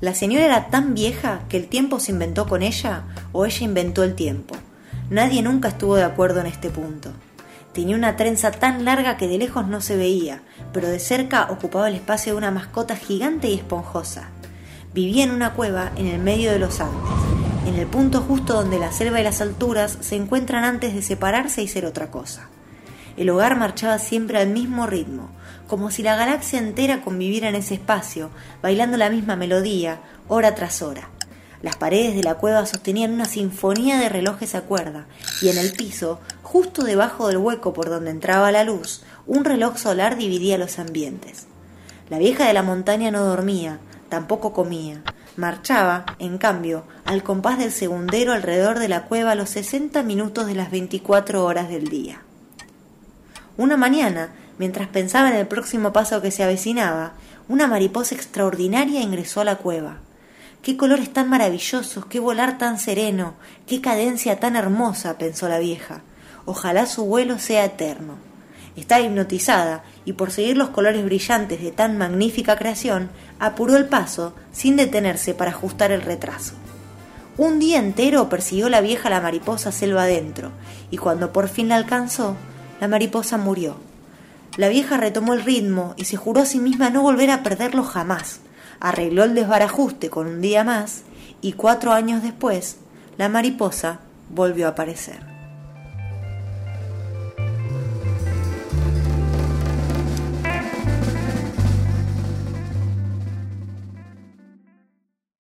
La señora era tan vieja que el tiempo se inventó con ella o ella inventó el tiempo. Nadie nunca estuvo de acuerdo en este punto. Tenía una trenza tan larga que de lejos no se veía, pero de cerca ocupaba el espacio de una mascota gigante y esponjosa. Vivía en una cueva en el medio de los Andes, en el punto justo donde la selva y las alturas se encuentran antes de separarse y ser otra cosa. El hogar marchaba siempre al mismo ritmo, como si la galaxia entera conviviera en ese espacio, bailando la misma melodía, hora tras hora. Las paredes de la cueva sostenían una sinfonía de relojes a cuerda, y en el piso, justo debajo del hueco por donde entraba la luz, un reloj solar dividía los ambientes. La vieja de la montaña no dormía, tampoco comía. Marchaba, en cambio, al compás del segundero alrededor de la cueva los sesenta minutos de las veinticuatro horas del día. Una mañana, Mientras pensaba en el próximo paso que se avecinaba, una mariposa extraordinaria ingresó a la cueva. Qué colores tan maravillosos, qué volar tan sereno, qué cadencia tan hermosa, pensó la vieja. Ojalá su vuelo sea eterno. Estaba hipnotizada y por seguir los colores brillantes de tan magnífica creación, apuró el paso sin detenerse para ajustar el retraso. Un día entero persiguió la vieja la mariposa selva adentro, y cuando por fin la alcanzó, la mariposa murió. La vieja retomó el ritmo y se juró a sí misma no volver a perderlo jamás. Arregló el desbarajuste con un día más y cuatro años después, la mariposa volvió a aparecer.